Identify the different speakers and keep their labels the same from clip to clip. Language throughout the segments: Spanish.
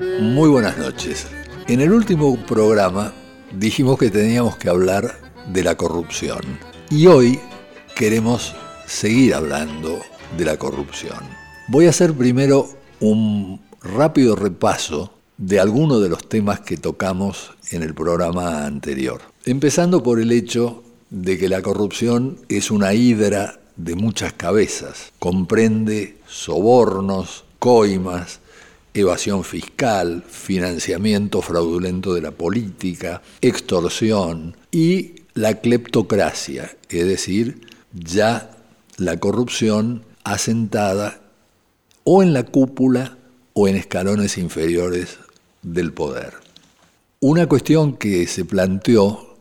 Speaker 1: Muy buenas noches. En el último programa dijimos que teníamos que hablar de la corrupción y hoy queremos seguir hablando de la corrupción. Voy a hacer primero un rápido repaso de algunos de los temas que tocamos en el programa anterior. Empezando por el hecho de que la corrupción es una hidra de muchas cabezas. Comprende sobornos, coimas, evasión fiscal, financiamiento fraudulento de la política, extorsión y la cleptocracia, es decir, ya la corrupción asentada o en la cúpula o en escalones inferiores del poder. Una cuestión que se planteó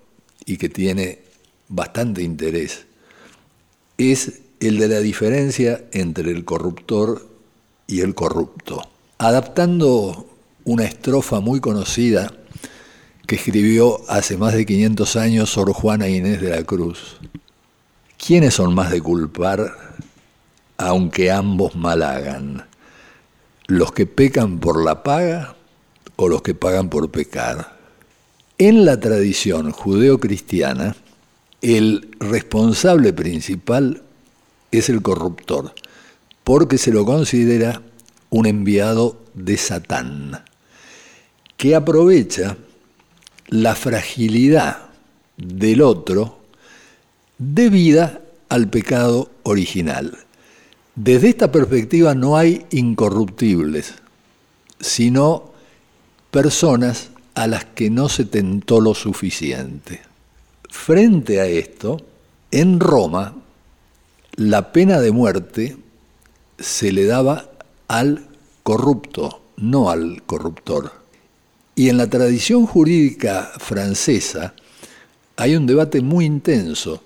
Speaker 1: y que tiene bastante interés es el de la diferencia entre el corruptor y el corrupto. Adaptando una estrofa muy conocida que escribió hace más de 500 años Sor Juana Inés de la Cruz, ¿quiénes son más de culpar aunque ambos mal hagan? ¿Los que pecan por la paga o los que pagan por pecar? En la tradición judeocristiana, el responsable principal es el corruptor, porque se lo considera un enviado de Satán, que aprovecha la fragilidad del otro debida al pecado original. Desde esta perspectiva no hay incorruptibles, sino personas a las que no se tentó lo suficiente. Frente a esto, en Roma, la pena de muerte se le daba al corrupto, no al corruptor. Y en la tradición jurídica francesa hay un debate muy intenso,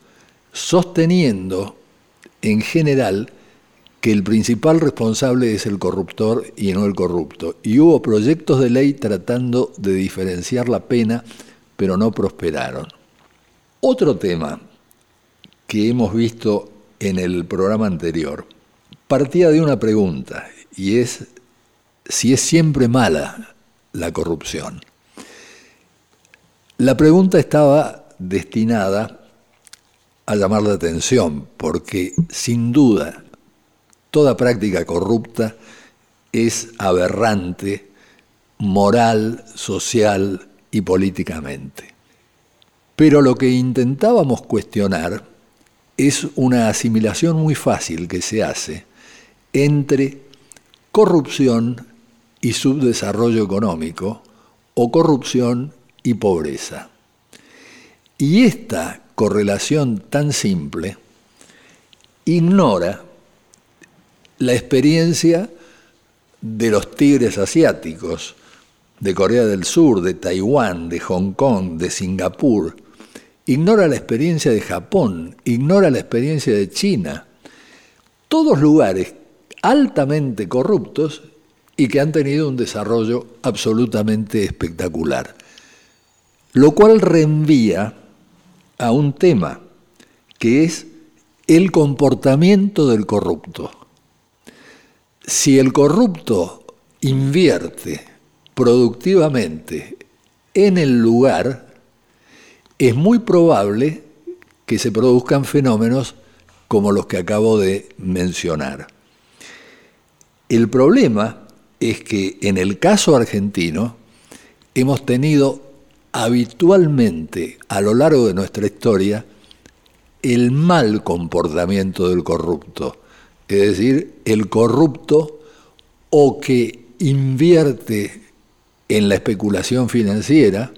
Speaker 1: sosteniendo en general que el principal responsable es el corruptor y no el corrupto. Y hubo proyectos de ley tratando de diferenciar la pena, pero no prosperaron. Otro tema que hemos visto en el programa anterior partía de una pregunta, y es si es siempre mala la corrupción. La pregunta estaba destinada a llamar la atención, porque sin duda toda práctica corrupta es aberrante moral, social y políticamente. Pero lo que intentábamos cuestionar es una asimilación muy fácil que se hace entre corrupción y subdesarrollo económico o corrupción y pobreza. Y esta correlación tan simple ignora la experiencia de los tigres asiáticos, de Corea del Sur, de Taiwán, de Hong Kong, de Singapur, ignora la experiencia de Japón, ignora la experiencia de China, todos lugares altamente corruptos y que han tenido un desarrollo absolutamente espectacular. Lo cual reenvía a un tema que es el comportamiento del corrupto. Si el corrupto invierte productivamente en el lugar, es muy probable que se produzcan fenómenos como los que acabo de mencionar. El problema es que en el caso argentino hemos tenido habitualmente a lo largo de nuestra historia el mal comportamiento del corrupto. Es decir, el corrupto o que invierte en la especulación financiera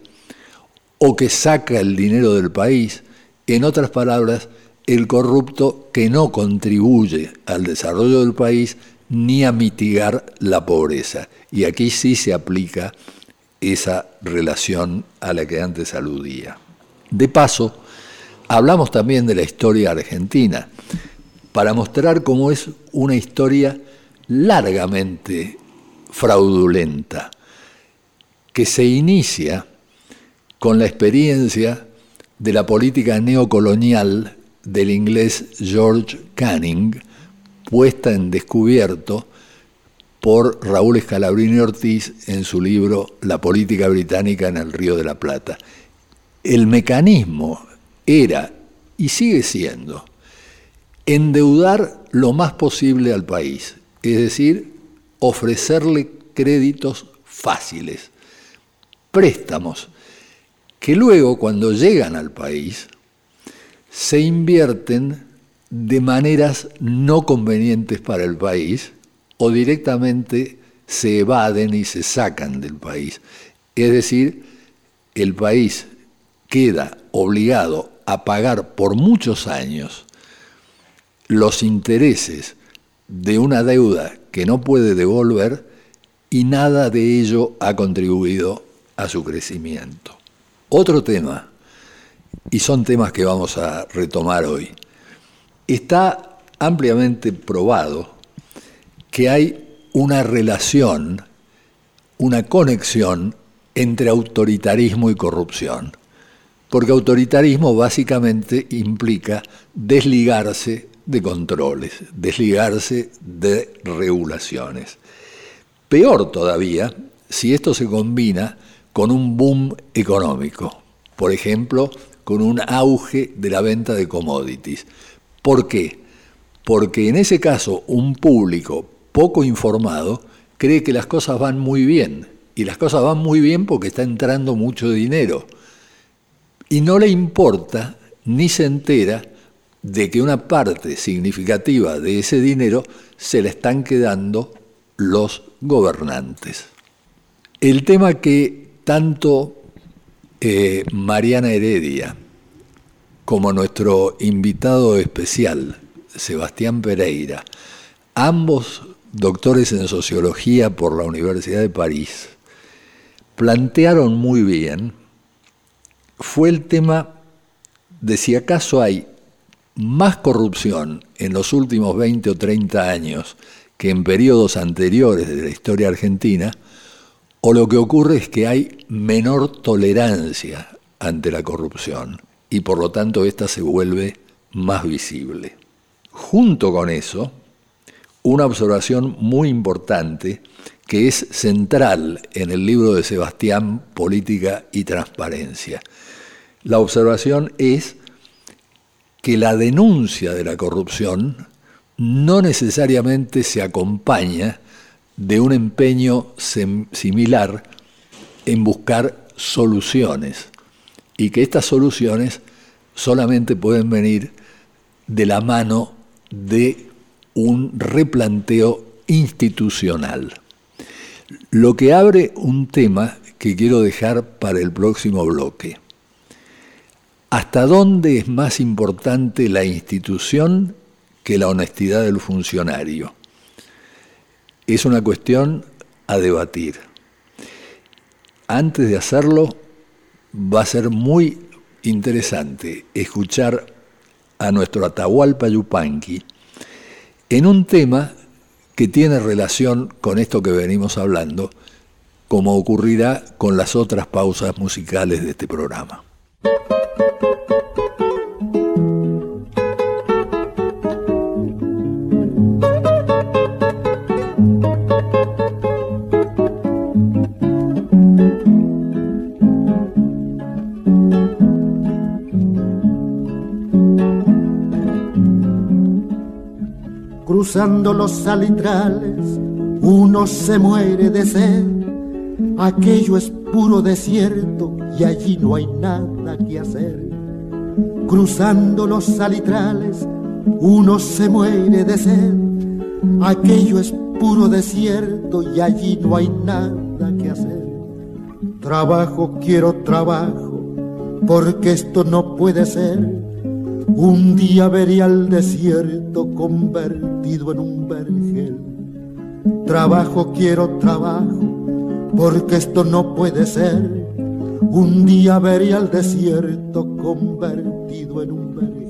Speaker 1: o que saca el dinero del país, en otras palabras, el corrupto que no contribuye al desarrollo del país ni a mitigar la pobreza. Y aquí sí se aplica esa relación a la que antes aludía. De paso, hablamos también de la historia argentina para mostrar cómo es una historia largamente fraudulenta, que se inicia con la experiencia de la política neocolonial del inglés George Canning, puesta en descubierto por Raúl Escalabrini Ortiz en su libro La política británica en el Río de la Plata. El mecanismo era y sigue siendo endeudar lo más posible al país, es decir, ofrecerle créditos fáciles, préstamos, que luego cuando llegan al país se invierten de maneras no convenientes para el país o directamente se evaden y se sacan del país. Es decir, el país queda obligado a pagar por muchos años los intereses de una deuda que no puede devolver y nada de ello ha contribuido a su crecimiento. Otro tema, y son temas que vamos a retomar hoy, está ampliamente probado que hay una relación, una conexión entre autoritarismo y corrupción. Porque autoritarismo básicamente implica desligarse de controles, desligarse de regulaciones. Peor todavía si esto se combina con un boom económico, por ejemplo, con un auge de la venta de commodities. ¿Por qué? Porque en ese caso un público poco informado cree que las cosas van muy bien, y las cosas van muy bien porque está entrando mucho dinero, y no le importa ni se entera de que una parte significativa de ese dinero se le están quedando los gobernantes. El tema que tanto eh, Mariana Heredia como nuestro invitado especial, Sebastián Pereira, ambos doctores en sociología por la Universidad de París, plantearon muy bien fue el tema de si acaso hay más corrupción en los últimos 20 o 30 años que en periodos anteriores de la historia argentina, o lo que ocurre es que hay menor tolerancia ante la corrupción y por lo tanto esta se vuelve más visible. Junto con eso, una observación muy importante que es central en el libro de Sebastián, Política y Transparencia. La observación es que la denuncia de la corrupción no necesariamente se acompaña de un empeño similar en buscar soluciones y que estas soluciones solamente pueden venir de la mano de un replanteo institucional. Lo que abre un tema que quiero dejar para el próximo bloque. ¿Hasta dónde es más importante la institución que la honestidad del funcionario? Es una cuestión a debatir. Antes de hacerlo, va a ser muy interesante escuchar a nuestro Atahualpa Yupanqui en un tema que tiene relación con esto que venimos hablando, como ocurrirá con las otras pausas musicales de este programa.
Speaker 2: Cruzando los salitrales, uno se muere de sed. Aquello es puro desierto y allí no hay nada que hacer. Cruzando los salitrales, uno se muere de sed. Aquello es puro desierto y allí no hay nada que hacer. Trabajo, quiero trabajo, porque esto no puede ser un día vería el desierto convertido en un vergel. Trabajo, quiero trabajo, porque esto no puede ser. Un día vería el desierto convertido en un vergel.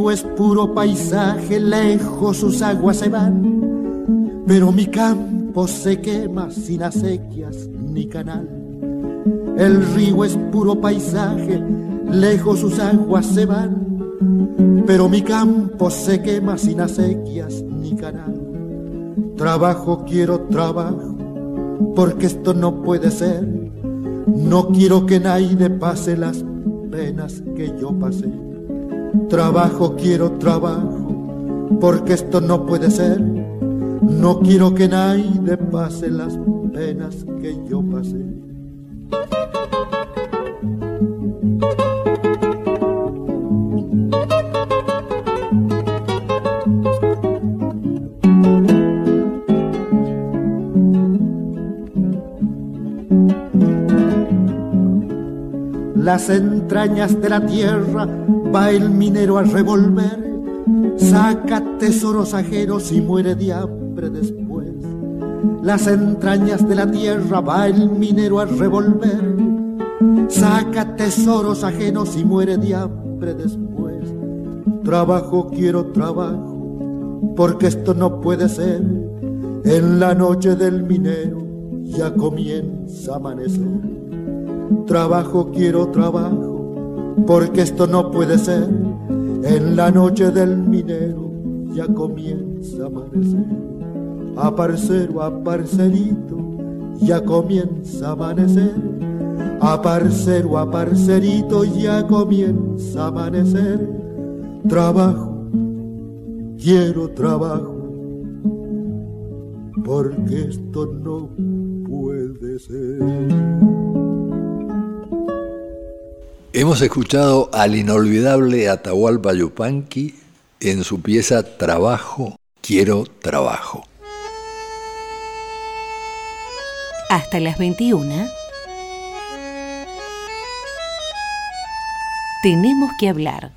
Speaker 2: río es puro paisaje, lejos sus aguas se van, pero mi campo se quema sin acequias ni canal. El río es puro paisaje, lejos sus aguas se van, pero mi campo se quema sin acequias ni canal. Trabajo, quiero trabajo, porque esto no puede ser. No quiero que nadie pase las penas que yo pasé. Trabajo, quiero trabajo, porque esto no puede ser. No quiero que nadie pase las penas que yo pasé. las entrañas de la tierra va el minero a revolver, saca tesoros ajenos y muere de hambre después. Las entrañas de la tierra va el minero a revolver, saca tesoros ajenos y muere de hambre después. Trabajo, quiero trabajo, porque esto no puede ser. En la noche del minero ya comienza a amanecer. Trabajo, quiero trabajo, porque esto no puede ser. En la noche del minero ya comienza a amanecer. A parcero, a parcerito, ya comienza a amanecer. A parcero, a parcerito, ya comienza a amanecer. Trabajo, quiero trabajo, porque esto no puede ser.
Speaker 1: Hemos escuchado al inolvidable Atahualpa Yupanqui en su pieza Trabajo, quiero trabajo.
Speaker 3: Hasta las 21. Tenemos que hablar.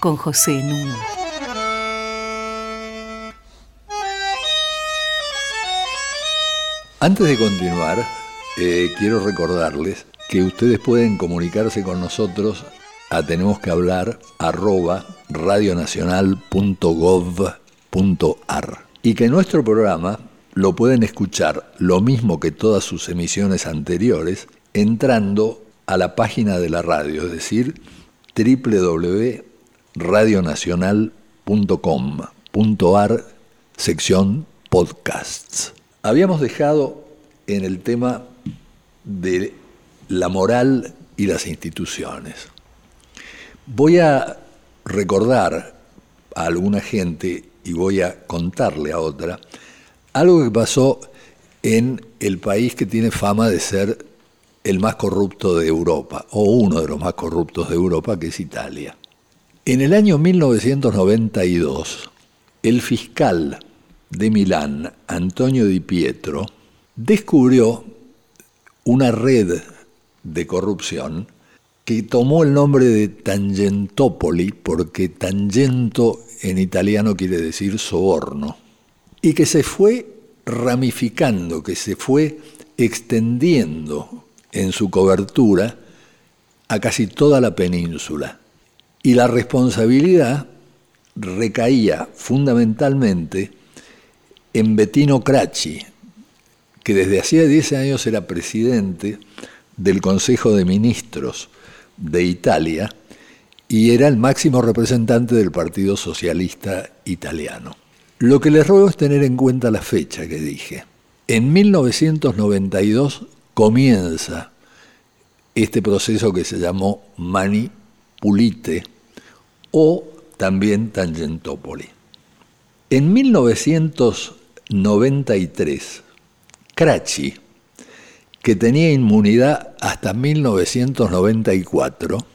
Speaker 3: Con José Nuno.
Speaker 1: Antes de continuar, eh, quiero recordarles que ustedes pueden comunicarse con nosotros a tenemos que hablar arroba radionacional.gov.ar y que nuestro programa lo pueden escuchar lo mismo que todas sus emisiones anteriores entrando a la página de la radio, es decir, www.radionacional.com.ar sección podcasts. Habíamos dejado en el tema de la moral y las instituciones. Voy a recordar a alguna gente y voy a contarle a otra algo que pasó en el país que tiene fama de ser el más corrupto de Europa, o uno de los más corruptos de Europa, que es Italia. En el año 1992, el fiscal de Milán, Antonio Di Pietro, descubrió una red de corrupción que tomó el nombre de Tangentopoli, porque tangento en italiano quiere decir soborno, y que se fue ramificando, que se fue extendiendo en su cobertura a casi toda la península. Y la responsabilidad recaía fundamentalmente en Bettino Cracci, que desde hacía 10 años era presidente del Consejo de Ministros de Italia y era el máximo representante del Partido Socialista Italiano. Lo que les ruego es tener en cuenta la fecha que dije. En 1992 comienza este proceso que se llamó Mani Pulite o también Tangentopoli. En 1993, Crachi, que tenía inmunidad hasta 1994,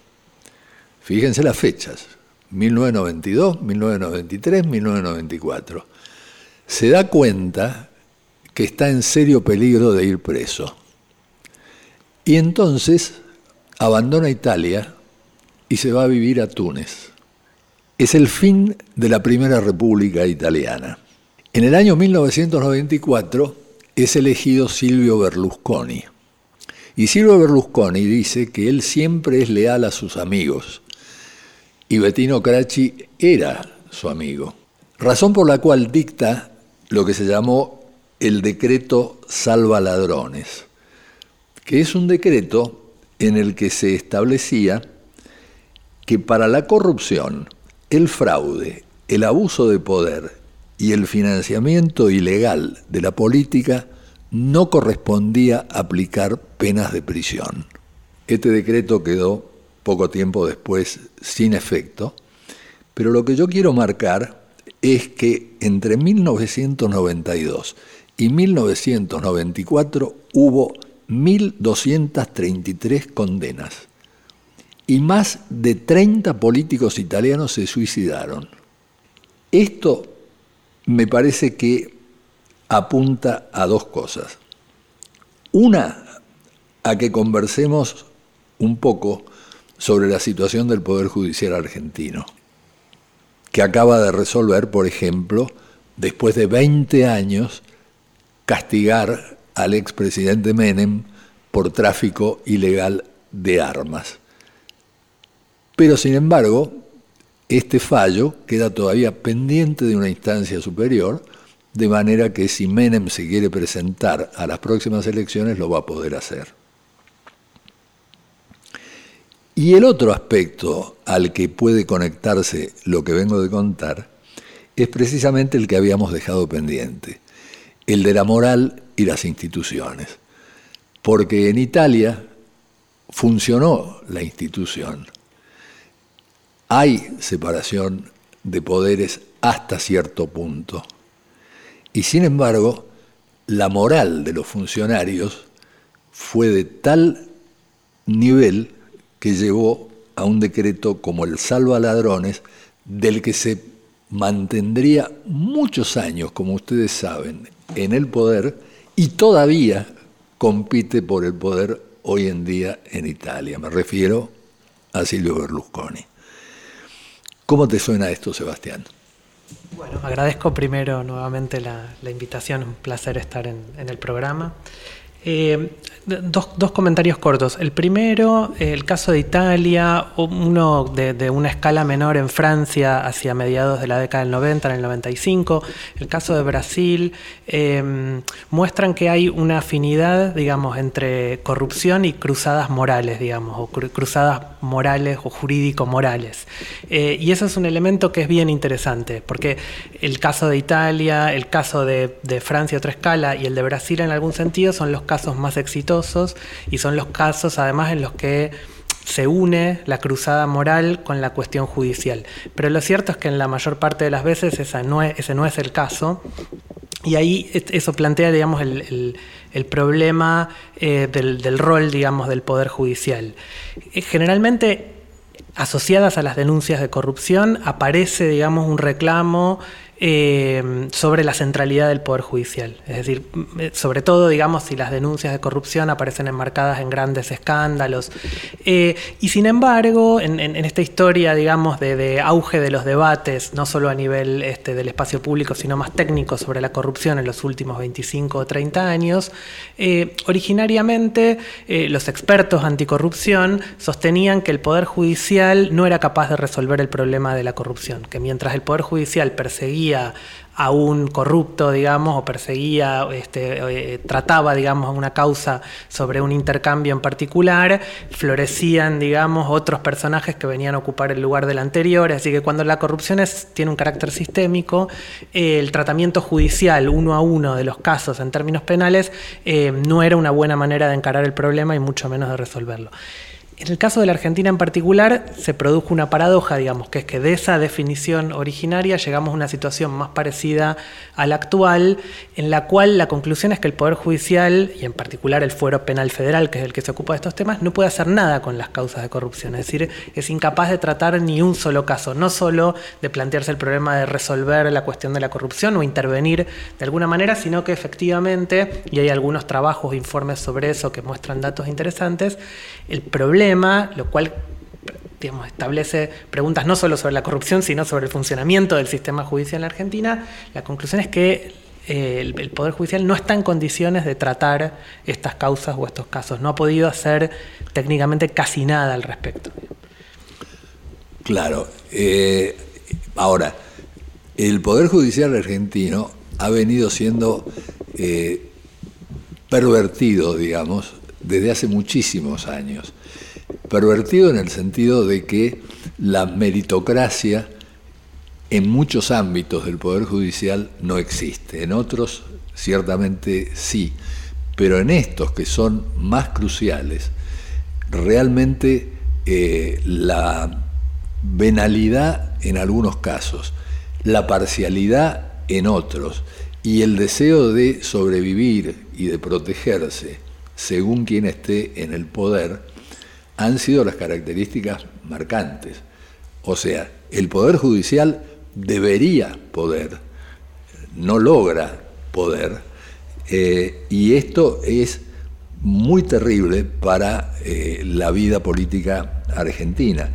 Speaker 1: fíjense las fechas, 1992, 1993, 1994, se da cuenta que está en serio peligro de ir preso. Y entonces abandona Italia y se va a vivir a Túnez. Es el fin de la Primera República Italiana. En el año 1994, es elegido Silvio Berlusconi. Y Silvio Berlusconi dice que él siempre es leal a sus amigos, y Bettino Crachi era su amigo. Razón por la cual dicta lo que se llamó el decreto Salva Ladrones, que es un decreto en el que se establecía que para la corrupción, el fraude, el abuso de poder y el financiamiento ilegal de la política no correspondía aplicar penas de prisión. Este decreto quedó poco tiempo después sin efecto, pero lo que yo quiero marcar es que entre 1992 y 1994 hubo 1.233 condenas y más de 30 políticos italianos se suicidaron. Esto me parece que apunta a dos cosas. Una, a que conversemos un poco sobre la situación del Poder Judicial argentino, que acaba de resolver, por ejemplo, después de 20 años, castigar al expresidente Menem por tráfico ilegal de armas. Pero, sin embargo, este fallo queda todavía pendiente de una instancia superior, de manera que si Menem se quiere presentar a las próximas elecciones lo va a poder hacer. Y el otro aspecto al que puede conectarse lo que vengo de contar es precisamente el que habíamos dejado pendiente, el de la moral y las instituciones. Porque en Italia funcionó la institución. Hay separación de poderes hasta cierto punto. Y sin embargo, la moral de los funcionarios fue de tal nivel que llevó a un decreto como el salva ladrones, del que se mantendría muchos años, como ustedes saben, en el poder y todavía compite por el poder hoy en día en Italia. Me refiero a Silvio Berlusconi. ¿Cómo te suena esto, Sebastián?
Speaker 4: Bueno, agradezco primero nuevamente la, invitación, un placer estar en el programa. Eh, dos, dos, comentarios cortos. El primero, el caso de Italia, uno de, una escala menor en Francia hacia mediados de la década del 90, en el 95. El caso de Brasil, em, muestran que hay una afinidad, digamos, entre corrupción y cruzadas morales, digamos, o cruzadas morales o jurídico-morales. Eh, y eso es un elemento que es bien interesante, porque el caso de Italia, el caso de, de Francia, otra escala, y el de Brasil en algún sentido son los casos casos más exitosos y son los casos además en los que se une la cruzada moral con la cuestión judicial. Pero lo cierto es que en la mayor parte de las veces ese no es el caso. Y ahí eso plantea, digamos, el, problema eh, del, rol, digamos, del Poder Judicial. Eh, generalmente, asociadas a las denuncias de corrupción, aparece, digamos, un reclamo eh, sobre la centralidad del Poder Judicial. Es decir, eh, sobre todo, digamos, si las denuncias de corrupción aparecen enmarcadas en grandes escándalos. Eh, y sin embargo, en, esta historia, digamos, de, auge de los debates, no solo a nivel este, del espacio público, sino más técnico sobre la corrupción en los últimos 25 o 30 años, originariamente los expertos anticorrupción sostenían que el Poder Judicial no era capaz de resolver el problema de la corrupción, que mientras el Poder Judicial perseguía a un corrupto, digamos, o perseguía, este, eh, trataba, digamos, una causa sobre un intercambio en particular, florecían, digamos, otros personajes que venían a ocupar el lugar del anterior. Así que cuando la corrupción tiene un carácter sistémico, eh, el tratamiento judicial uno a uno de los casos en términos penales eh, no era una buena manera de encarar el problema y mucho menos de resolverlo. En el caso de la Argentina en particular, se produjo una paradoja, digamos, que es que de esa definición originaria llegamos a una situación más parecida a la actual, en la cual la conclusión es que el Poder Judicial, y en particular el Fuero Penal Federal, que es el que se ocupa de estos temas, no puede hacer nada con las causas de corrupción. Es decir, es incapaz de tratar ni un solo caso, no solo de plantearse el problema de resolver la cuestión de la corrupción o intervenir de alguna manera, sino que efectivamente, y hay algunos trabajos, informes sobre eso que muestran datos interesantes, el problema lo cual establece preguntas no solo sobre la corrupción, sino sobre el funcionamiento del sistema judicial en Argentina, la conclusión es que eh, el, Poder Judicial no está en condiciones de tratar estas causas o estos casos, no ha podido hacer técnicamente casi nada al respecto.
Speaker 1: Claro. Eh, ahora, el Poder Judicial argentino ha venido siendo eh, pervertido, digamos, desde hace muchísimos años. Pervertido en el sentido de que la meritocracia en muchos ámbitos del Poder Judicial no existe, en otros ciertamente sí, pero en estos que son más cruciales, realmente eh, la venalidad en algunos casos, la parcialidad en otros y el deseo de sobrevivir y de protegerse según quien esté en el poder han sido las características marcantes. O sea, el Poder Judicial debería poder, no logra poder, eh, y esto es muy terrible para eh, la vida política argentina,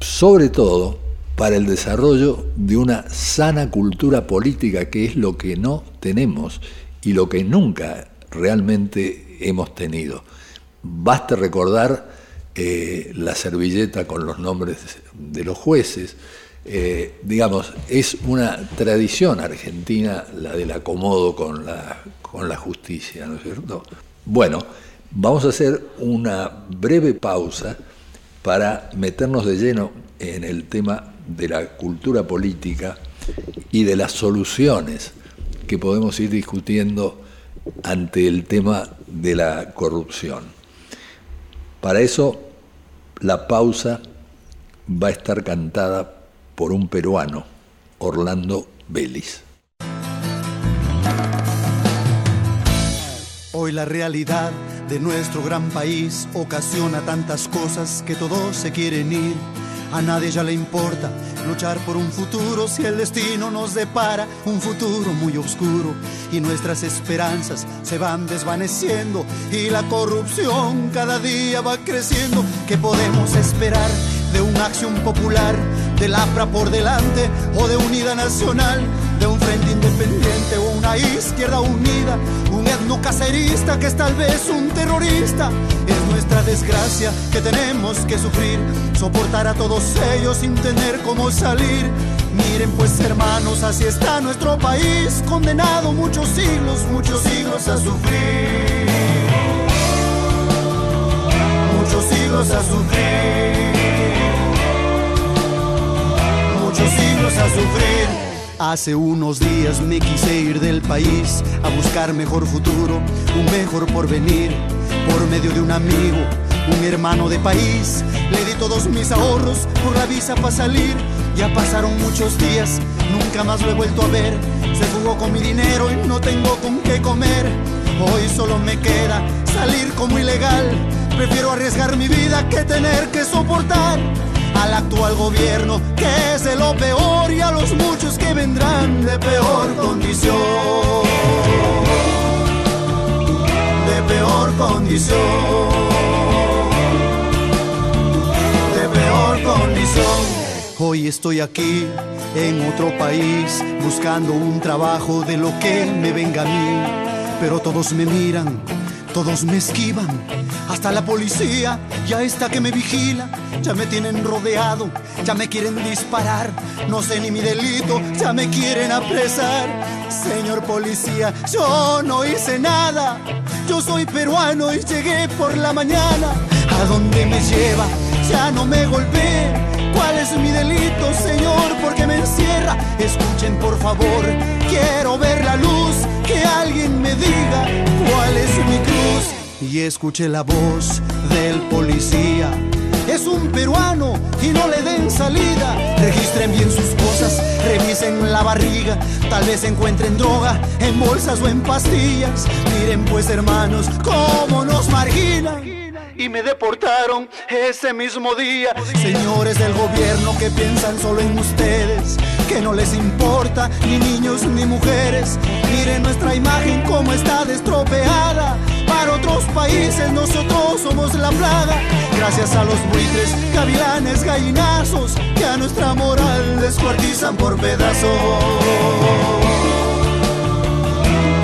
Speaker 1: sobre todo para el desarrollo de una sana cultura política, que es lo que no tenemos y lo que nunca realmente hemos tenido. Basta recordar eh, la servilleta con los nombres de los jueces, eh, digamos, es una tradición argentina la del acomodo con la, con la justicia, ¿no es cierto? Bueno, vamos a hacer una breve pausa para meternos de lleno en el tema de la cultura política y de las soluciones que podemos ir discutiendo ante el tema de la corrupción. Para eso, la pausa va a estar cantada por un peruano, Orlando Vélez.
Speaker 5: Hoy la realidad de nuestro gran país ocasiona tantas cosas que todos se quieren ir. A nadie ya le importa luchar por un futuro si el destino nos depara un futuro muy oscuro y nuestras esperanzas se van desvaneciendo y la corrupción cada día va creciendo. ¿Qué podemos esperar de una acción popular? del APRA por delante o de unidad nacional, de un frente independiente o una izquierda unida, un etno cacerista que es tal vez un terrorista. Nuestra desgracia que tenemos que sufrir, soportar a todos ellos sin tener cómo salir. Miren pues hermanos, así está nuestro país, condenado muchos siglos, muchos siglos a sufrir. Muchos siglos a sufrir muchos siglos a sufrir. Hace unos días me quise ir del país a buscar mejor futuro, un mejor porvenir, por medio de un amigo, un hermano de país. Le di todos mis ahorros por la visa para salir. Ya pasaron muchos días, nunca más lo he vuelto a ver. Se fugó con mi dinero y no tengo con qué comer. Hoy solo me queda salir como ilegal. Prefiero arriesgar mi vida que tener que soportar al actual gobierno que es lo peor y a los muchos que vendrán de peor condición. Peor condición. De peor condición. Hoy estoy aquí en otro país buscando un trabajo de lo que me venga a mí, pero todos me miran todos me esquivan, hasta la policía ya está que me vigila. Ya me tienen rodeado, ya me quieren disparar. No sé ni mi delito, ya me quieren apresar. Señor policía, yo no hice nada. Yo soy peruano y llegué por la mañana. ¿A dónde me lleva? Ya no me golpeé. ¿Cuál es mi delito, Señor? ¿Por qué me encierra? Escuchen, por favor, quiero ver la luz. Que alguien me diga cuál es mi cruz. Y escuché la voz del policía. Es un peruano y no le den salida. Registren bien sus cosas, revisen la barriga. Tal vez encuentren droga en bolsas o en pastillas. Miren pues hermanos, cómo nos marginan y me deportaron ese mismo día. Señores del gobierno que piensan solo en ustedes, que no les importa ni niños ni mujeres. Miren nuestra imagen como está destropeada. Para otros países nosotros somos la plaga. Gracias a los buitres, gavilanes, gallinazos, que a nuestra moral descuartizan por pedazos.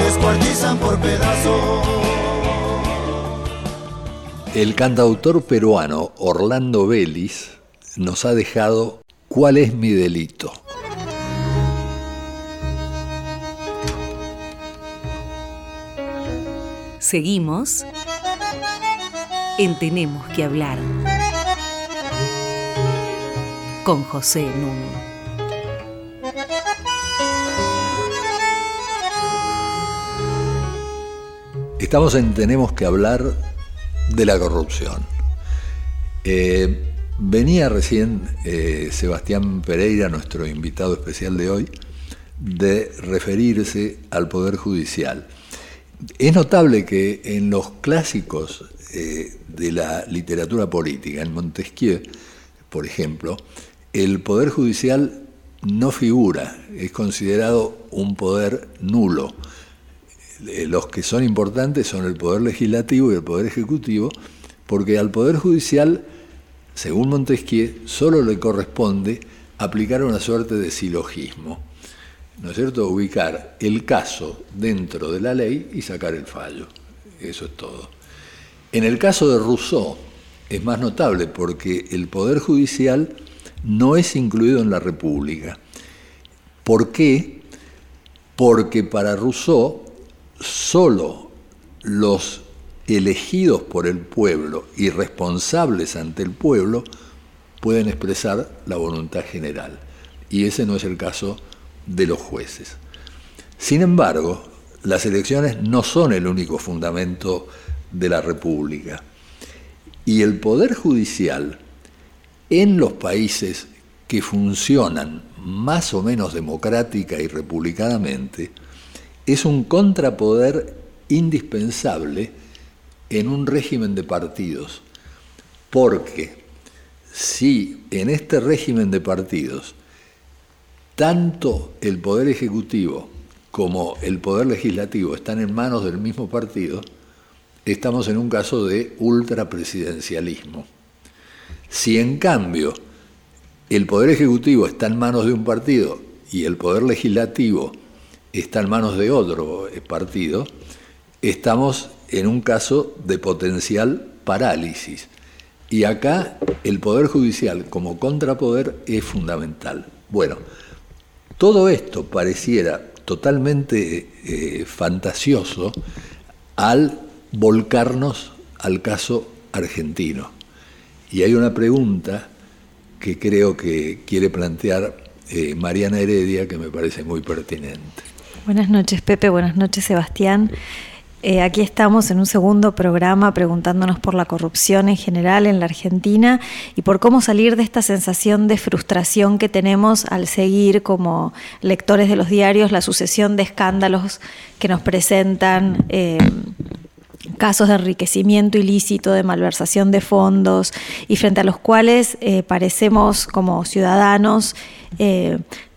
Speaker 5: Descuartizan por pedazos.
Speaker 1: El cantautor peruano Orlando Vélez nos ha dejado ¿Cuál es mi delito?
Speaker 3: Seguimos en Tenemos que hablar con José Nuno.
Speaker 1: Estamos en Tenemos que hablar de la corrupción. Eh, venía recién eh, Sebastián Pereira, nuestro invitado especial de hoy, de referirse al Poder Judicial. Es notable que en los clásicos eh, de la literatura política, en Montesquieu, por ejemplo, el Poder Judicial no figura, es considerado un poder nulo. Eh, los que son importantes son el Poder Legislativo y el Poder Ejecutivo, porque al Poder Judicial, según Montesquieu, solo le corresponde aplicar una suerte de silogismo ¿no es cierto?, ubicar el caso dentro de la ley y sacar el fallo. Eso es todo. En el caso de Rousseau es más notable porque el Poder Judicial no es incluido en la República. ¿Por qué? Porque para Rousseau solo los elegidos por el pueblo y responsables ante el pueblo pueden expresar la voluntad general. Y ese no es el caso de los jueces. Sin embargo, las elecciones no son el único fundamento de la República. Y el Poder Judicial, en los países que funcionan más o menos democrática y republicanamente, es un contrapoder indispensable en un régimen de partidos. Porque si en este régimen de partidos tanto el Poder Ejecutivo como el Poder Legislativo están en manos del mismo partido, estamos en un caso de ultrapresidencialismo. Si en cambio el Poder Ejecutivo está en manos de un partido y el Poder Legislativo está en manos de otro partido, estamos en un caso de potencial parálisis. Y acá el Poder Judicial como contrapoder es fundamental. Bueno, todo esto pareciera totalmente eh, fantasioso al volcarnos al caso argentino. Y hay una pregunta que creo que quiere plantear eh, Mariana Heredia que me parece muy pertinente.
Speaker 6: Buenas noches Pepe, buenas noches Sebastián. Eh, aquí estamos en un segundo programa preguntándonos por la corrupción en general en la Argentina y por cómo salir de esta sensación de frustración que tenemos al seguir como lectores de los diarios la sucesión de escándalos que nos presentan. Eh, casos de enriquecimiento ilícito, de malversación de fondos y frente a los cuales eh, parecemos como ciudadanos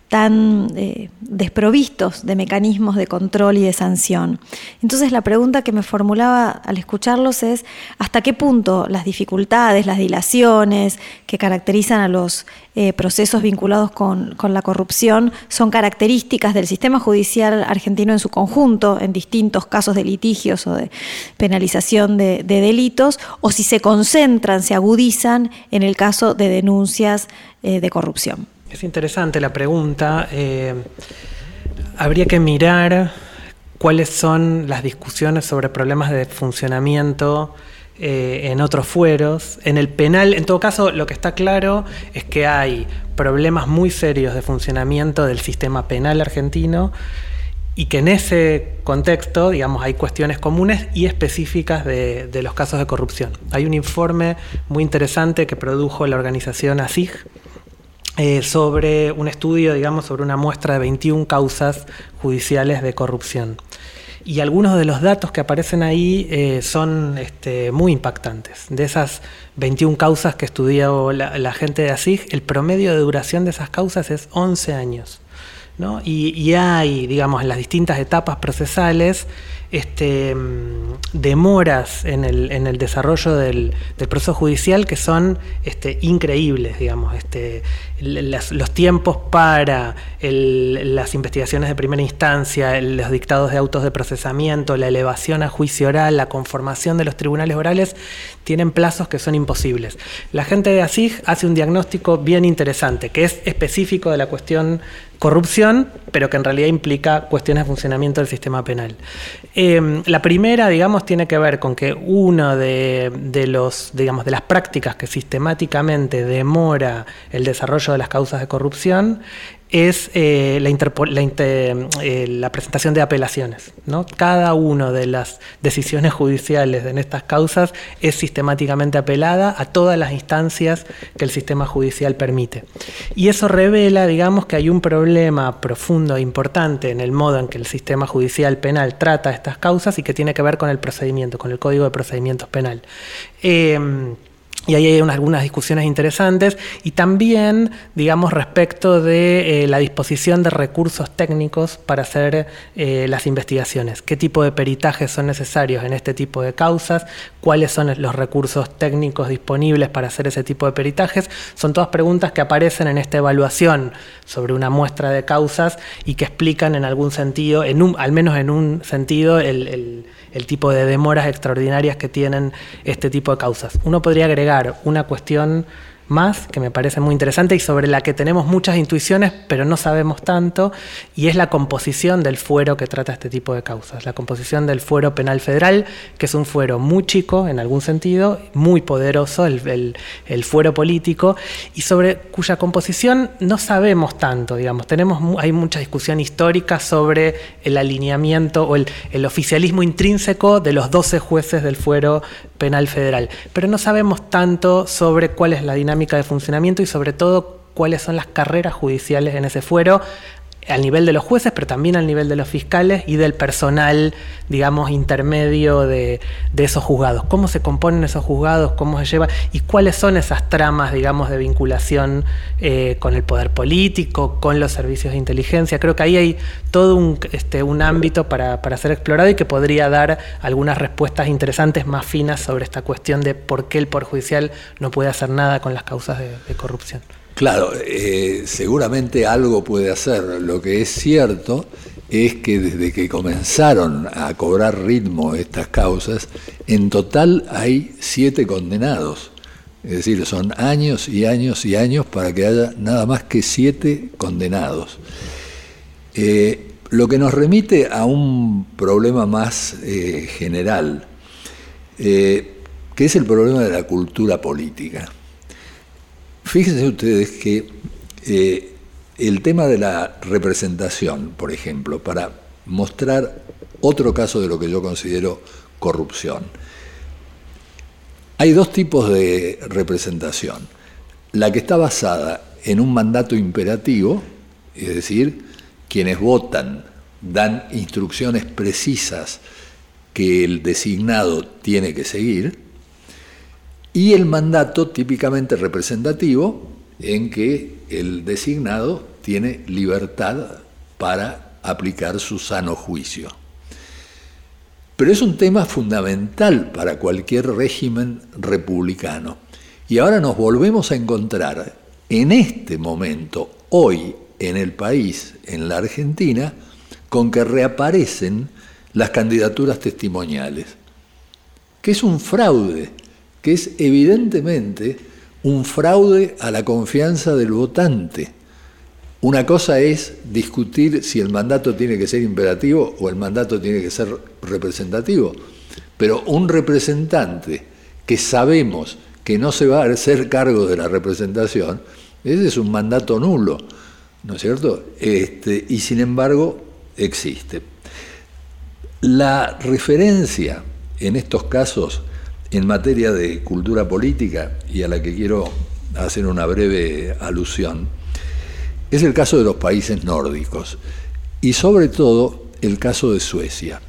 Speaker 6: tan eh, desprovistos de mecanismos de control y de sanción. Entonces la pregunta que me formulaba al escucharlos es hasta qué punto las dificultades, las dilaciones que caracterizan a los eh, procesos vinculados con, la corrupción son características del sistema judicial argentino en su conjunto, en distintos casos de litigios o de penalización de, delitos, o si se concentran, se agudizan en el caso de denuncias eh, de corrupción.
Speaker 4: Es interesante la pregunta. Eh, habría que mirar cuáles son las discusiones sobre problemas de funcionamiento eh, en otros fueros. En el penal, en todo caso, lo que está claro es que hay problemas muy serios de funcionamiento del sistema penal argentino y que en ese contexto, digamos, hay cuestiones comunes y específicas de, de los casos de corrupción. Hay un informe muy interesante que produjo la organización ASIG, eh, sobre un estudio, digamos, sobre una muestra de 21 causas judiciales de corrupción. Y algunos de los datos que aparecen ahí eh, son este, muy impactantes. De esas 21 causas que estudió la, gente de ASIG, el promedio de duración de esas causas es 11 años. Y, y, hay, digamos, en las distintas etapas procesales, este, mm, demoras en el, desarrollo del, proceso judicial que son este, increíbles, digamos. Este, los tiempos para las investigaciones de primera instancia, los dictados de autos de procesamiento, la elevación a juicio oral, la conformación de los tribunales orales, tienen plazos que son imposibles. La gente de ASIG hace un diagnóstico bien interesante, que es específico de la cuestión corrupción, pero que en realidad implica cuestiones de funcionamiento del sistema penal. Em, la primera, digamos, tiene que ver con que una de, los, digamos, de las prácticas que sistemáticamente demora el desarrollo de las causas de corrupción es eh, eh, la, presentación de apelaciones. ¿no? Cada una de las decisiones judiciales en estas causas es sistemáticamente apelada a todas las instancias que el sistema judicial permite. Y eso revela, digamos, que hay un problema profundo e importante en el modo en que el sistema judicial penal trata estas causas y que tiene que ver con el procedimiento, con el Código de Procedimientos Penal. Em, y ahí hay algunas discusiones interesantes y también, digamos, respecto de eh, la disposición de recursos técnicos para hacer eh, las investigaciones. ¿Qué tipo de peritajes son necesarios en este tipo de causas? ¿Cuáles son los recursos técnicos disponibles para hacer ese tipo de peritajes? Son todas preguntas que aparecen en esta evaluación sobre una muestra de causas y que explican en algún sentido, en un, al menos en un sentido, el el tipo de demoras extraordinarias que tienen este tipo de causas. Uno podría agregar una cuestión más, que me parece muy interesante y sobre la que tenemos muchas intuiciones, pero no sabemos tanto, y es la composición del fuero que trata este tipo de causas. La composición del fuero penal federal, que es un fuero muy chico en algún sentido, muy poderoso, el, fuero político, y sobre cuya composición no sabemos tanto, digamos. Tenemos, hay mucha discusión histórica sobre el alineamiento o el, el oficialismo intrínseco de los 12 jueces del fuero penal federal, pero no sabemos tanto sobre cuál es la dinámica de funcionamiento y sobre todo cuáles son las carreras judiciales en ese fuero al nivel de los jueces, pero también al nivel de los fiscales y del personal, digamos, intermedio de, esos juzgados. ¿Cómo se componen esos juzgados? ¿Cómo se lleva? ¿Y cuáles son esas tramas, digamos, de vinculación eh, con el poder político, con los servicios de inteligencia? Creo que ahí hay todo un, este, un ámbito para, ser explorado y que podría dar algunas respuestas interesantes más finas sobre esta cuestión de por qué el Poder Judicial no puede hacer nada con las causas de corrupción.
Speaker 1: Claro, eh, seguramente algo puede hacer. Lo que es cierto es que desde que comenzaron a cobrar ritmo estas causas, en total hay siete condenados. Es decir, son años y años y años para que haya nada más que siete condenados. Eh, lo que nos remite a un problema más eh, general, que es el problema de la cultura política. Fíjense ustedes que eh, el tema de la representación, por ejemplo, para mostrar otro caso de lo que yo considero corrupción. Hay dos tipos de representación. La que está basada en un mandato imperativo, es decir, quienes votan dan instrucciones precisas que el designado tiene que seguir, y el mandato típicamente representativo en que el designado tiene libertad para aplicar su sano juicio. Pero es un tema fundamental para cualquier régimen republicano. Y ahora nos volvemos a encontrar en este momento, hoy, en el país, en la Argentina, con que reaparecen las candidaturas testimoniales, que es un fraude que es evidentemente un fraude a la confianza del votante. Una cosa es discutir si el mandato tiene que ser imperativo o el mandato tiene que ser representativo, pero un representante que sabemos que no se va a hacer cargo de la representación, ese es un mandato nulo, ¿no es cierto? Este, y sin embargo existe. La referencia en estos casos en materia de cultura política y a la que quiero hacer una breve alusión, es el caso de los países nórdicos y sobre todo el caso de Suecia.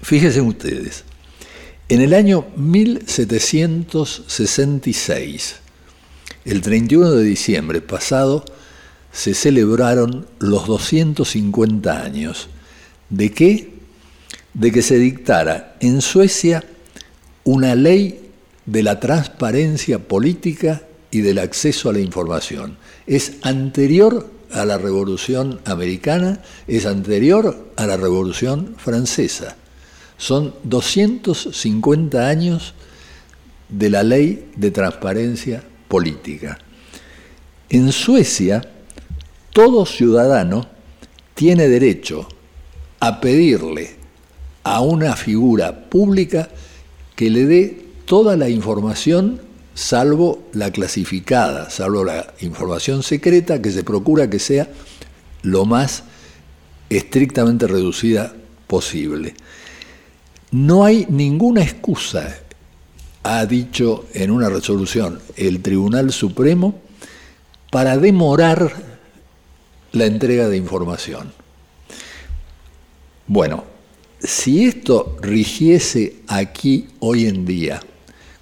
Speaker 1: Fíjense ustedes, en el año 1766, el 31 de diciembre pasado, se celebraron los 250 años de qué? de que se dictara en Suecia una ley de la transparencia política y del acceso a la información. Es anterior a la Revolución Americana, es anterior a la Revolución Francesa. Son 250 años de la ley de transparencia política. En Suecia, todo ciudadano tiene derecho a pedirle a una figura pública que le dé toda la información salvo la clasificada, salvo la información secreta que se procura que sea lo más estrictamente reducida posible. No hay ninguna excusa, ha dicho en una resolución el Tribunal Supremo, para demorar la entrega de información. Bueno, si esto rigiese aquí hoy en día,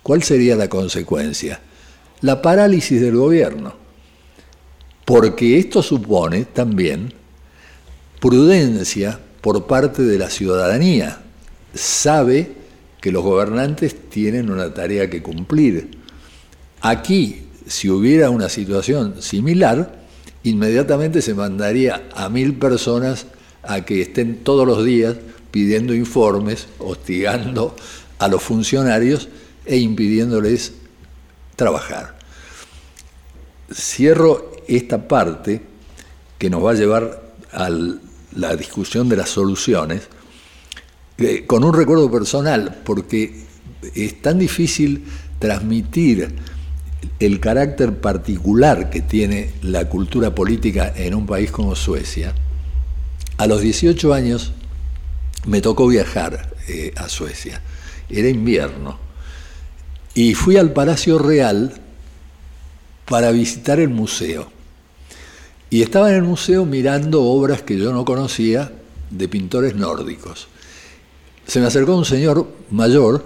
Speaker 1: ¿cuál sería la consecuencia? La parálisis del gobierno. Porque esto supone también prudencia por parte de la ciudadanía. Sabe que los gobernantes tienen una tarea que cumplir. Aquí, si hubiera una situación similar, inmediatamente se mandaría a mil personas a que estén todos los días pidiendo informes, hostigando a los funcionarios e impidiéndoles trabajar. Cierro esta parte que nos va a llevar a la discusión de las soluciones eh, con un recuerdo personal, porque es tan difícil transmitir el carácter particular que tiene la cultura política en un país como Suecia. A los 18 años me tocó viajar eh, a Suecia. Era invierno. Y fui al Palacio Real para visitar el museo. Y estaba en el museo mirando obras que yo no conocía de pintores nórdicos. Se me acercó un señor mayor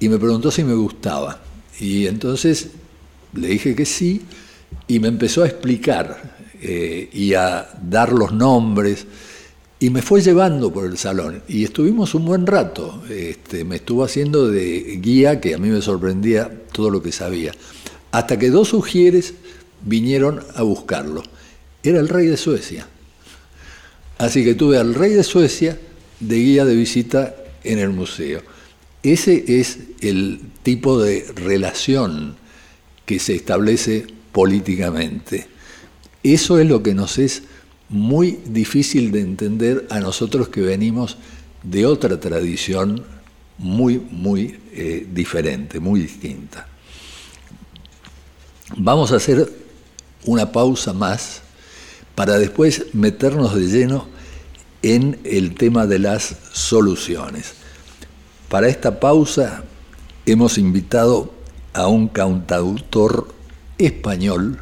Speaker 1: y me preguntó si me gustaba. Y entonces le dije que sí y me empezó a explicar eh, y a dar los nombres y me fue llevando por el salón y estuvimos un buen rato. Este, me estuvo haciendo de guía, que a mí me sorprendía todo lo que sabía. Hasta que dos sugieres vinieron a buscarlo. Era el rey de Suecia. Así que tuve al rey de Suecia de guía de visita en el museo. Ese es el tipo de relación que se establece políticamente. Eso es lo que nos es muy difícil de entender a nosotros que venimos de otra tradición muy, muy eh, diferente, muy distinta. Vamos a hacer una pausa más para después meternos de lleno en el tema de las soluciones. Para esta pausa hemos invitado a un cantautor español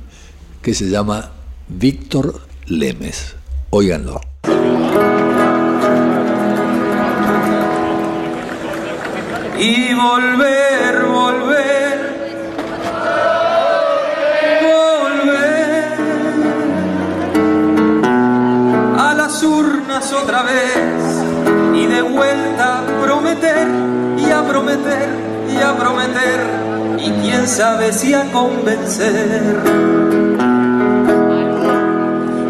Speaker 1: que se llama Víctor Lemes. Óiganlo.
Speaker 7: Y volver, volver, volver. A las urnas otra vez. Y de vuelta prometer y a prometer y a prometer. Y quién sabe si a convencer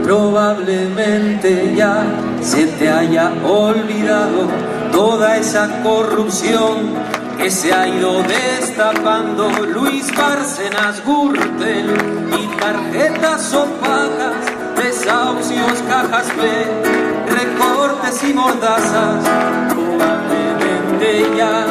Speaker 7: probablemente ya se te haya olvidado toda esa corrupción que se ha ido destapando Luis Bárcenas Gürtel y tarjetas opacas, desahucios, cajas B, recortes y mordazas. Probablemente ya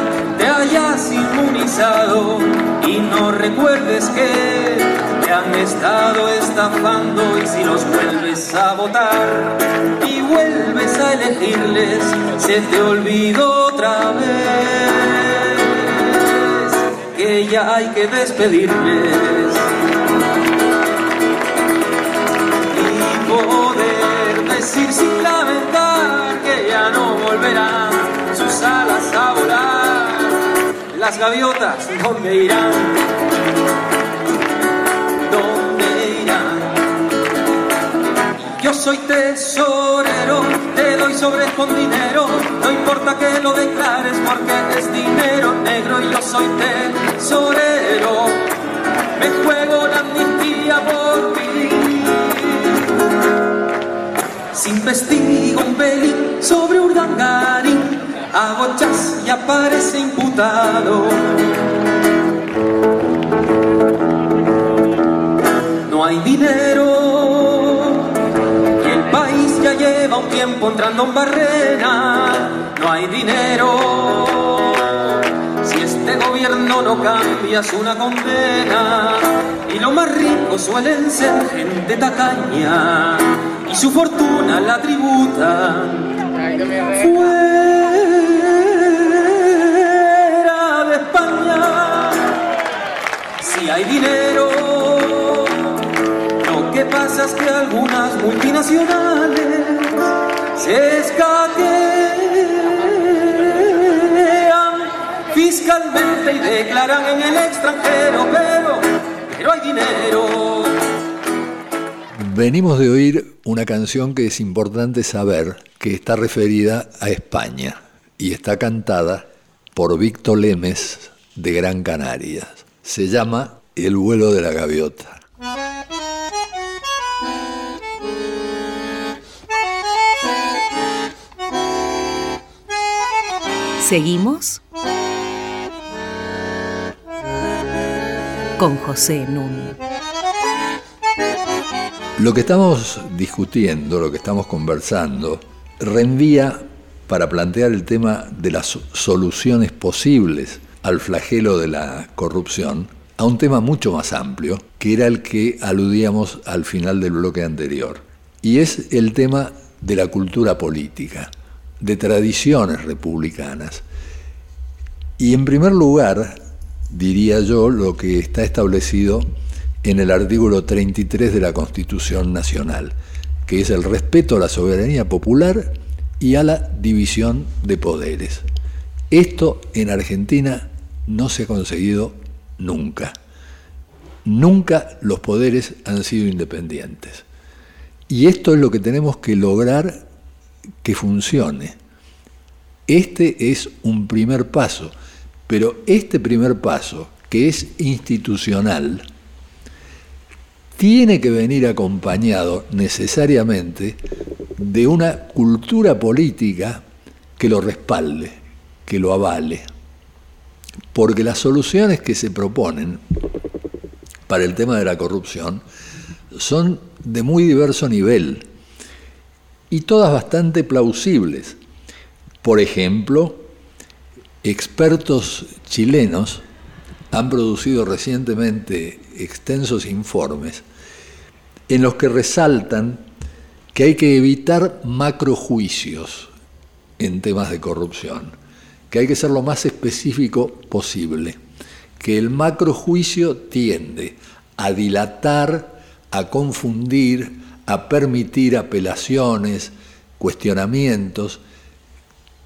Speaker 7: hayas inmunizado y no recuerdes que te han estado estafando y si los vuelves a votar y vuelves a elegirles, se te olvidó otra vez que ya hay que despedirles. Las gaviotas, ¿dónde irán? soy tesorero, te doy sobre con dinero, no importa que lo declares porque es dinero negro yo soy tesorero, me juego la amnistía por ti. Si investigo un pelín sobre Urdangarín, hago chas y aparece imputado. No hay dinero y el país ya lleva un tiempo entrando en barrera. No hay dinero si este gobierno no cambia es una condena. Y los más ricos suelen ser gente tacaña y su fortuna la tributan fuera Si hay dinero, lo que pasa es que algunas multinacionales se escaquean fiscalmente y declaran en el extranjero, pero, pero hay dinero.
Speaker 1: Venimos de oír una canción que es importante saber que está referida a España y está cantada por Víctor Lemes de Gran Canaria. Se llama El vuelo de la gaviota.
Speaker 3: Seguimos con José Nun.
Speaker 1: Lo que estamos discutiendo, lo que estamos conversando, reenvía para plantear el tema de las soluciones posibles al flagelo de la corrupción a un tema mucho más amplio, que era el que aludíamos al final del bloque anterior. Y es el tema de la cultura política, de tradiciones republicanas. Y en primer lugar, diría yo, lo que está establecido en el artículo 33 de la Constitución Nacional, que es el respeto a la soberanía popular y a la división de poderes. Esto en Argentina no se ha conseguido nunca. Nunca los poderes han sido independientes. Y esto es lo que tenemos que lograr que funcione. Este es un primer paso, pero este primer paso, que es institucional, tiene que venir acompañado necesariamente de una cultura política que lo respalde, que lo avale. Porque las soluciones que se proponen para el tema de la corrupción son de muy diverso nivel y todas bastante plausibles. Por ejemplo, expertos chilenos han producido recientemente extensos informes en los que resaltan que hay que evitar macrojuicios en temas de corrupción, que hay que ser lo más específico posible, que el macrojuicio tiende a dilatar, a confundir, a permitir apelaciones, cuestionamientos,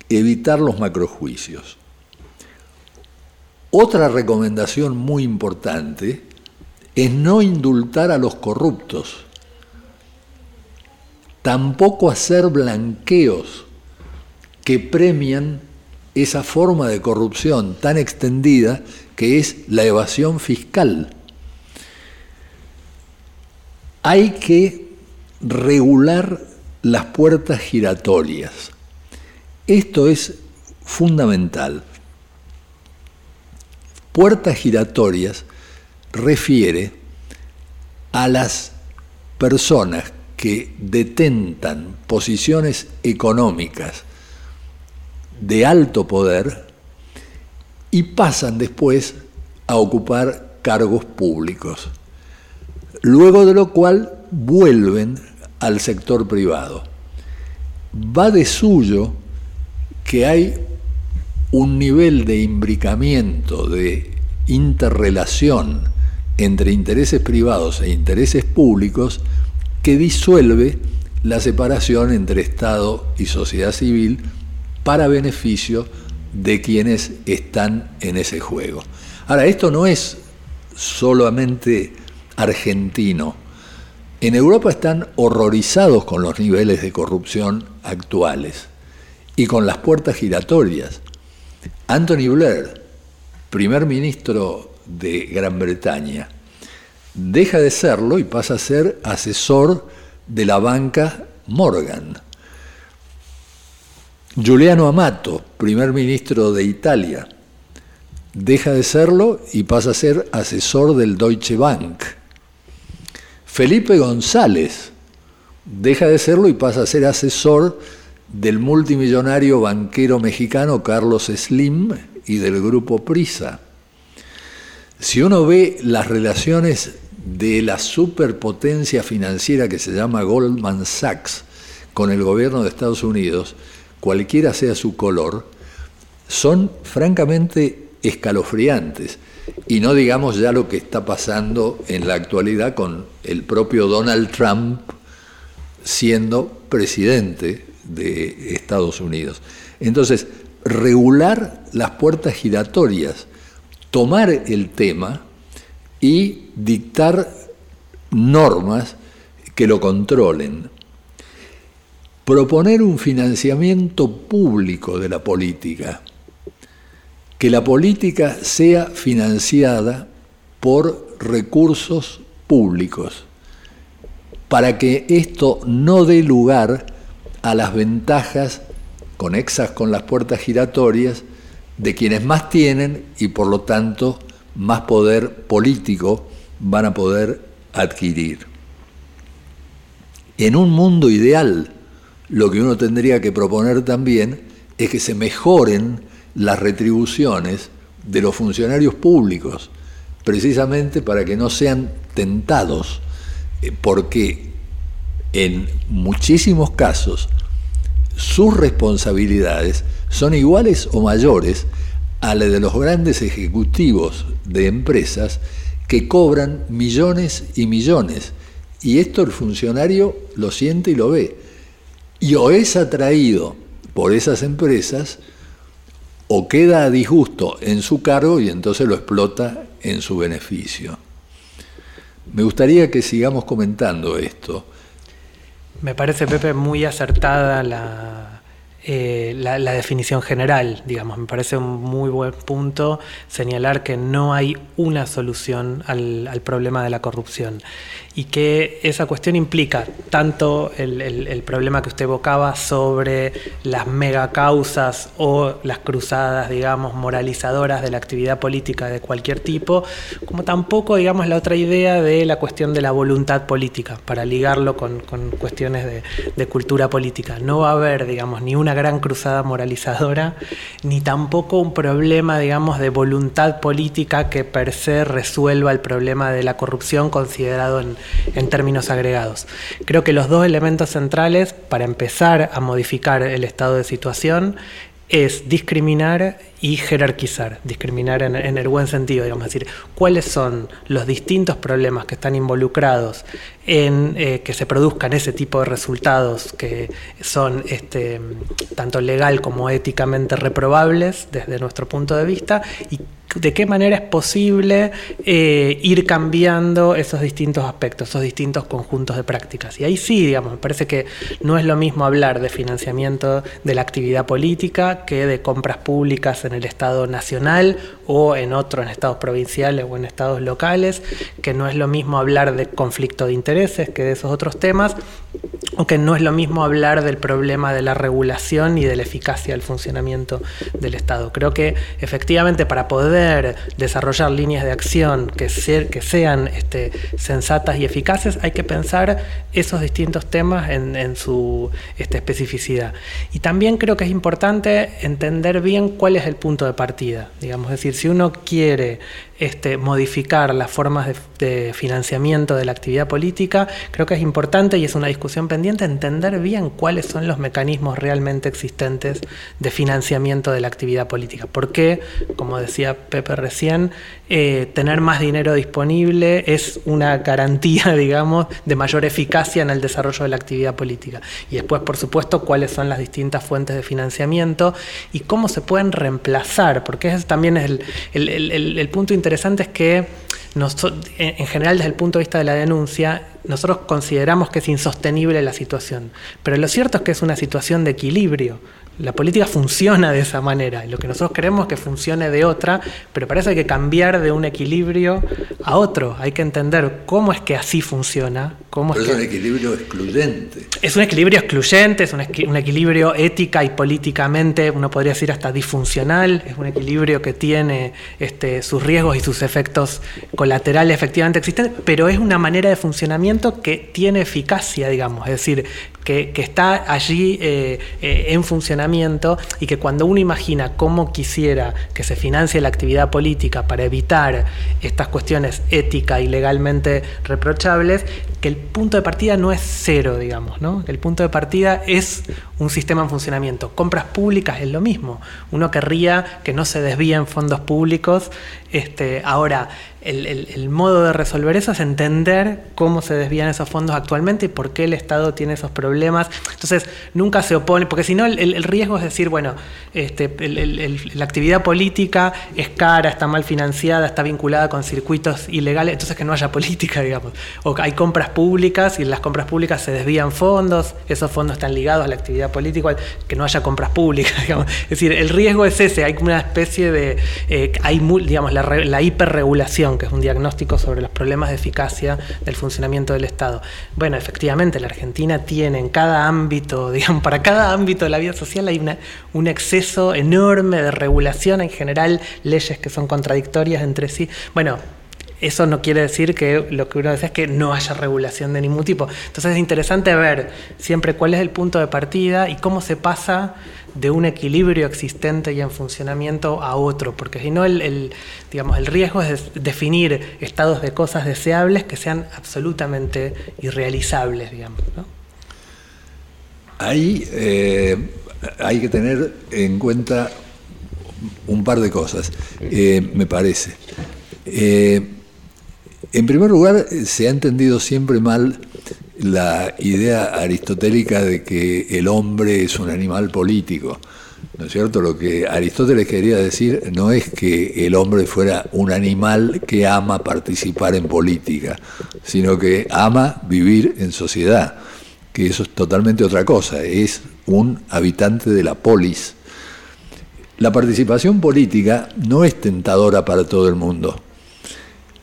Speaker 1: evitar los macrojuicios. Otra recomendación muy importante es no indultar a los corruptos, tampoco hacer blanqueos que premian esa forma de corrupción tan extendida que es la evasión fiscal. Hay que regular las puertas giratorias. Esto es fundamental. Puertas giratorias refiere a las personas que detentan posiciones económicas de alto poder y pasan después a ocupar cargos públicos, luego de lo cual vuelven al sector privado. Va de suyo que hay un nivel de imbricamiento, de interrelación entre intereses privados e intereses públicos que disuelve la separación entre Estado y sociedad civil para beneficio de quienes están en ese juego. Ahora, esto no es solamente argentino, En Europa están horrorizados con los niveles de corrupción actuales y con las puertas giratorias. Anthony Blair, primer ministro de Gran Bretaña, deja de serlo y pasa a ser asesor de la banca Morgan. Giuliano Amato, primer ministro de Italia, deja de serlo y pasa a ser asesor del Deutsche Bank. Felipe González deja de serlo y pasa a ser asesor del multimillonario banquero mexicano Carlos Slim y del grupo Prisa. Si uno ve las relaciones de la superpotencia financiera que se llama Goldman Sachs con el gobierno de Estados Unidos, cualquiera sea su color, son francamente escalofriantes. Y no digamos ya lo que está pasando en la actualidad con el propio Donald Trump siendo presidente de Estados Unidos. Entonces, regular las puertas giratorias, tomar el tema y dictar normas que lo controlen. Proponer un financiamiento público de la política, que la política sea financiada por recursos públicos, para que esto no dé lugar a las ventajas conexas con las puertas giratorias de quienes más tienen y por lo tanto más poder político van a poder adquirir. En un mundo ideal, lo que uno tendría que proponer también es que se mejoren las retribuciones de los funcionarios públicos, precisamente para que no sean tentados, eh, porque en muchísimos casos sus responsabilidades son iguales o mayores a las de los grandes ejecutivos de empresas que cobran millones y millones. Y esto el funcionario lo siente y lo ve. Y o es atraído por esas empresas o queda a disgusto en su cargo y entonces lo explota en su beneficio. Me gustaría que sigamos comentando esto.
Speaker 4: Me parece, Pepe, muy acertada la, eh, la, definición general, digamos. Me parece un muy buen punto señalar que no hay una solución al, problema de la corrupción y que esa cuestión implica tanto el, problema que usted evocaba sobre las megacausas o las cruzadas, digamos, moralizadoras de la actividad política de cualquier tipo, como tampoco, digamos, la otra idea de la cuestión de la voluntad política, para ligarlo con, cuestiones de, de cultura política. No va a haber, digamos, ni una gran cruzada moralizadora, ni tampoco un problema, digamos, de voluntad política que per se resuelva el problema de la corrupción considerado en, en términos agregados. Creo que los dos elementos centrales para empezar a modificar el estado de situación es discriminar y jerarquizar, discriminar en, el buen sentido, digamos, es decir, cuáles son los distintos problemas que están involucrados en eh, que se produzcan ese tipo de resultados que son este, tanto legal como éticamente reprobables desde nuestro punto de vista y de qué manera es posible eh, ir cambiando esos distintos aspectos, esos distintos conjuntos de prácticas. Y ahí sí, digamos, me parece que no es lo mismo hablar de financiamiento de la actividad política que de compras públicas en el Estado nacional o en otros, en estados provinciales o en estados locales, que no es lo mismo hablar de conflicto de intereses que de esos otros temas, o que no es lo mismo hablar del problema de la regulación y de la eficacia del funcionamiento del Estado. Creo que efectivamente para poder desarrollar líneas de acción que, que sean este, sensatas y eficaces hay que pensar esos distintos temas en, su este, especificidad. Y también creo que es importante entender bien cuál es el punto de partida. Digamos, es decir, si uno quiere este, modificar las formas de, financiamiento de la actividad política, creo que es importante y es una discusión pendiente entender bien cuáles son los mecanismos realmente existentes de financiamiento de la actividad política. Porque, como decía Pepe recién, eh, tener más dinero disponible es una garantía, digamos, de mayor eficacia en el desarrollo de la actividad política. Y después, por supuesto, cuáles son las distintas fuentes de financiamiento y cómo se pueden reemplazar, porque ese también es el, el punto interesante es que en general desde el punto de vista de la denuncia, nosotros consideramos que es insostenible la situación, pero lo cierto es que es una situación de equilibrio. La política funciona de esa manera y lo que nosotros queremos es que funcione de otra, pero parece que hay que cambiar de un equilibrio a otro. Hay que entender cómo es que así funciona. Cómo
Speaker 1: pero
Speaker 4: es,
Speaker 1: un equilibrio excluyente.
Speaker 4: Es un equilibrio excluyente, es un, un, equilibrio ética y políticamente, uno podría decir hasta disfuncional, es un equilibrio que tiene este, sus riesgos y sus efectos colaterales efectivamente existentes, pero es una manera de funcionamiento que tiene eficacia, digamos, es decir, que, que está allí eh, eh, en funcionamiento y que cuando uno imagina cómo quisiera que se financie la actividad política para evitar estas cuestiones éticas y legalmente reprochables, que el punto de partida no es cero, digamos, ¿no? El punto de partida es un sistema en funcionamiento. Compras públicas es lo mismo. Uno querría que no se desvíen fondos públicos. Este, ahora, el, modo de resolver eso es entender cómo se desvían esos fondos actualmente y por qué el Estado tiene esos problemas. Entonces, nunca se opone, porque si no, el, riesgo es decir, bueno, este, la actividad política es cara, está mal financiada, está vinculada con circuitos ilegales, entonces que no haya política, digamos. O hay compras públicas y en las compras públicas se desvían fondos, esos fondos están ligados a la actividad política, que no haya compras públicas, digamos. Es decir, el riesgo es ese, hay una especie de, eh, hay, digamos, la, la hiperregulación que es un diagnóstico sobre los problemas de eficacia del funcionamiento del Estado. Bueno, efectivamente, la Argentina tiene en cada ámbito, digamos, para cada ámbito de la vida social hay un exceso enorme de regulación, en general leyes que son contradictorias entre sí. Bueno, eso no quiere decir que lo que uno dice es que no haya regulación de ningún tipo. Entonces es interesante ver siempre cuál es el punto de partida y cómo se pasa de un equilibrio existente y en funcionamiento a otro, porque si no el, digamos, el riesgo es definir estados de cosas deseables que sean absolutamente irrealizables, digamos.
Speaker 1: Ahí eh, hay que tener en cuenta un par de cosas, eh, me parece. Eh, en primer lugar, se ha entendido siempre mal la idea aristotélica de que el hombre es un animal político. ¿No es cierto? Lo que Aristóteles quería decir no es que el hombre fuera un animal que ama participar en política, sino que ama vivir en sociedad, que eso es totalmente otra cosa, es un habitante de la polis. La participación política no es tentadora para todo el mundo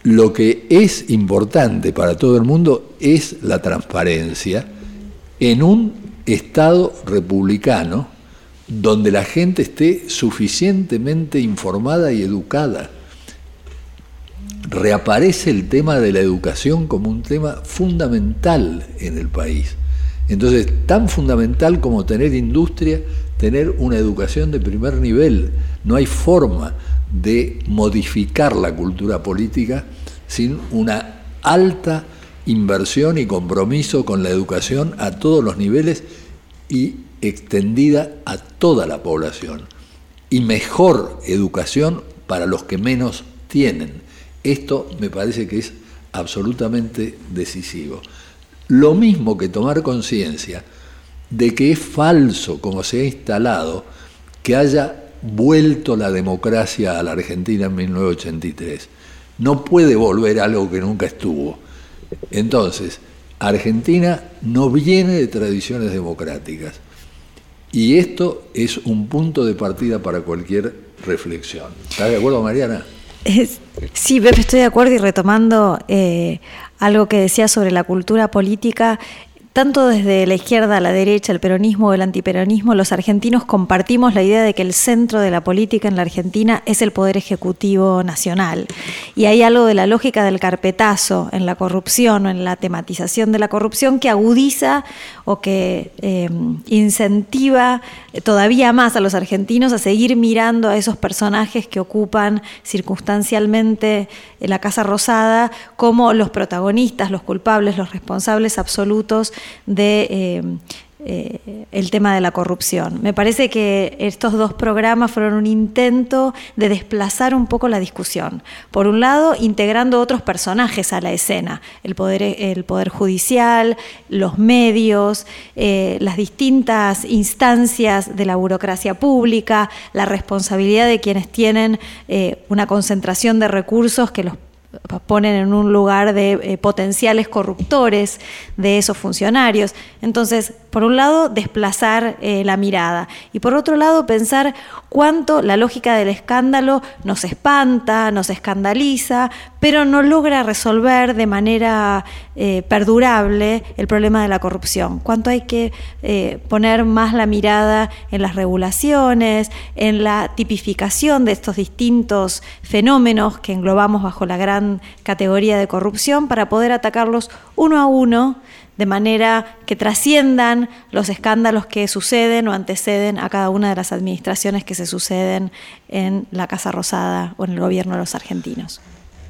Speaker 1: lo que es importante para todo el mundo es la transparencia en un Estado republicano donde la gente esté suficientemente informada y educada. Reaparece el tema de la educación como un tema fundamental en el país. Entonces, tan fundamental como tener industria, tener una educación de primer nivel. No hay forma de modificar la cultura política sin una alta inversión y compromiso con la educación a todos los niveles y extendida a toda la población. Y mejor educación para los que menos tienen. Esto me parece que es absolutamente decisivo. Lo mismo que tomar conciencia de que es falso, como se ha instalado, que haya vuelto la democracia a la Argentina en 1983 no puede volver algo que nunca estuvo. Entonces, Argentina no viene de tradiciones democráticas. Y esto es un punto de partida para cualquier reflexión. ¿Estás de acuerdo, Mariana?
Speaker 6: sí, Pepe, estoy de acuerdo y retomando eh, algo que decía sobre la cultura política, tanto desde la izquierda a la derecha, el peronismo o el antiperonismo, los argentinos compartimos la idea de que el centro de la política en la Argentina es el poder ejecutivo nacional. Y hay algo de la lógica del carpetazo en la corrupción o en la tematización de la corrupción que agudiza o que eh, incentiva todavía más a los argentinos a seguir mirando a esos personajes que ocupan circunstancialmente la Casa Rosada como los protagonistas, los culpables, los responsables absolutos de eh, eh, el tema de la corrupción. Me parece que estos dos programas fueron un intento de desplazar un poco la discusión. Por un lado, integrando otros personajes a la escena, el poder, judicial, los medios, eh, las distintas instancias de la burocracia pública, la responsabilidad de quienes tienen una concentración de recursos que los ponen en un lugar de eh, potenciales corruptores de esos funcionarios. Entonces, por un lado, desplazar eh, la mirada y por otro lado, pensar cuánto la lógica del escándalo nos espanta, nos escandaliza, pero no logra resolver de manera eh, perdurable el problema de la corrupción. Cuánto hay que poner más la mirada en las regulaciones, en la tipificación de estos distintos fenómenos que englobamos bajo la gran categoría de corrupción para poder atacarlos uno a uno de manera que trasciendan los escándalos que suceden o anteceden a cada una de las administraciones que se suceden en la Casa Rosada o en el gobierno de los argentinos.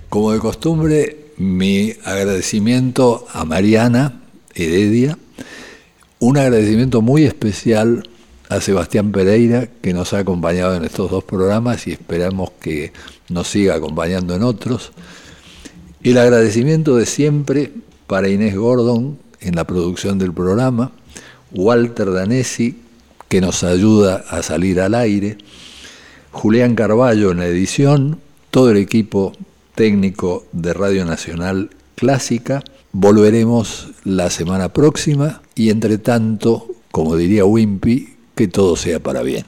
Speaker 1: Como de costumbre, mi agradecimiento a Mariana Heredia, un agradecimiento muy especial a Sebastián Pereira, que nos ha acompañado en estos dos programas y esperamos que nos siga acompañando en otros. El agradecimiento de siempre para Inés Gordon en la producción del programa, Walter Danesi, que nos ayuda a salir al aire, Julián Carballo en la edición, todo el equipo técnico de Radio Nacional Clásica. Volveremos la semana próxima y entre tanto, como diría Wimpy, que todo sea para bien.